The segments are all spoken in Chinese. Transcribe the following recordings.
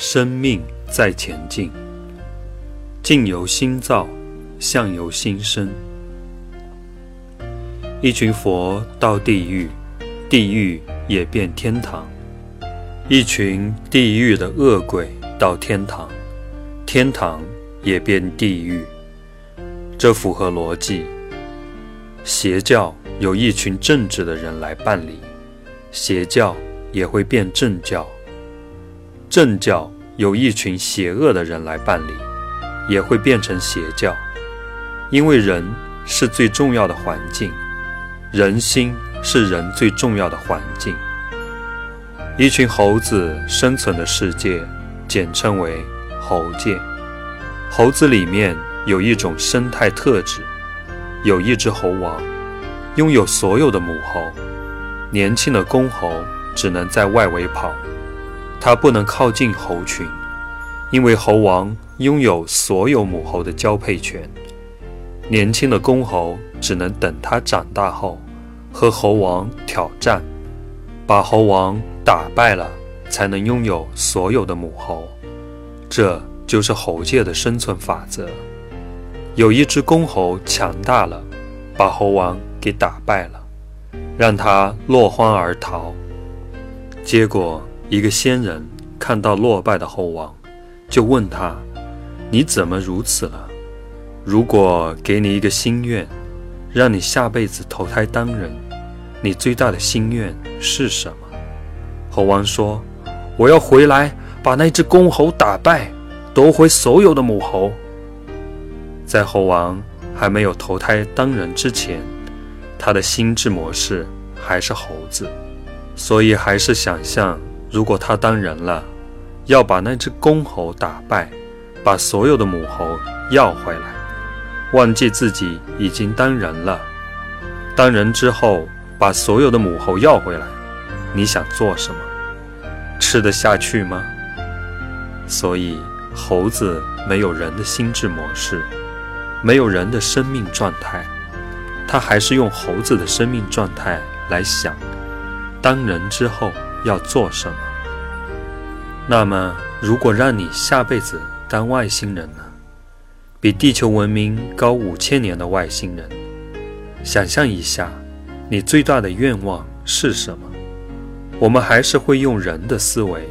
生命在前进，境由心造，相由心生。一群佛到地狱，地狱也变天堂；一群地狱的恶鬼到天堂，天堂也变地狱。这符合逻辑。邪教有一群正直的人来办理，邪教也会变正教；正教有一群邪恶的人来办理，也会变成邪教。因为人是最重要的环境。人心是人最重要的环境。一群猴子生存的世界，简称为猴界。猴子里面有一种生态特质，有一只猴王，拥有所有的母猴。年轻的公猴只能在外围跑，它不能靠近猴群，因为猴王拥有所有母猴的交配权。年轻的公猴只能等它长大后，和猴王挑战，把猴王打败了，才能拥有所有的母猴。这就是猴界的生存法则。有一只公猴强大了，把猴王给打败了，让他落荒而逃。结果，一个仙人看到落败的猴王，就问他：“你怎么如此了？”如果给你一个心愿，让你下辈子投胎当人，你最大的心愿是什么？猴王说：“我要回来把那只公猴打败，夺回所有的母猴。”在猴王还没有投胎当人之前，他的心智模式还是猴子，所以还是想象，如果他当人了，要把那只公猴打败，把所有的母猴要回来。忘记自己已经当人了，当人之后把所有的母猴要回来，你想做什么？吃得下去吗？所以猴子没有人的心智模式，没有人的生命状态，他还是用猴子的生命状态来想，当人之后要做什么。那么，如果让你下辈子当外星人呢？比地球文明高五千年的外星人，想象一下，你最大的愿望是什么？我们还是会用人的思维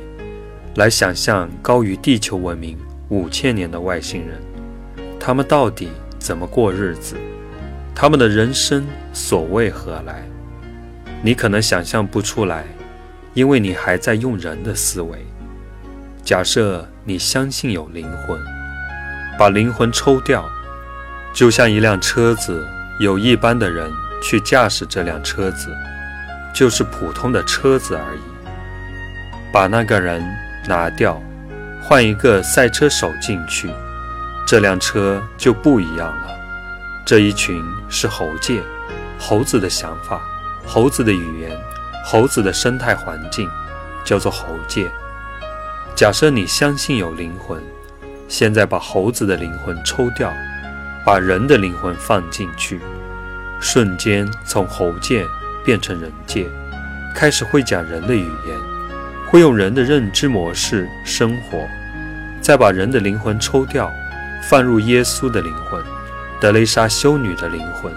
来想象高于地球文明五千年的外星人，他们到底怎么过日子？他们的人生所为何来？你可能想象不出来，因为你还在用人的思维。假设你相信有灵魂。把灵魂抽掉，就像一辆车子，有一般的人去驾驶这辆车子，就是普通的车子而已。把那个人拿掉，换一个赛车手进去，这辆车就不一样了。这一群是猴界，猴子的想法，猴子的语言，猴子的生态环境，叫做猴界。假设你相信有灵魂。现在把猴子的灵魂抽掉，把人的灵魂放进去，瞬间从猴界变成人界，开始会讲人的语言，会用人的认知模式生活。再把人的灵魂抽掉，放入耶稣的灵魂、德雷莎修女的灵魂、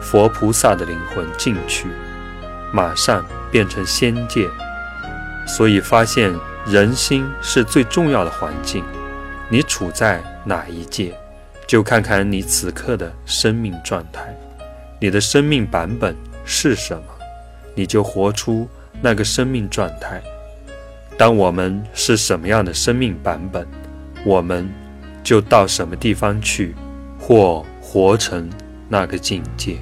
佛菩萨的灵魂进去，马上变成仙界。所以发现人心是最重要的环境。你处在哪一界，就看看你此刻的生命状态，你的生命版本是什么，你就活出那个生命状态。当我们是什么样的生命版本，我们就到什么地方去，或活成那个境界。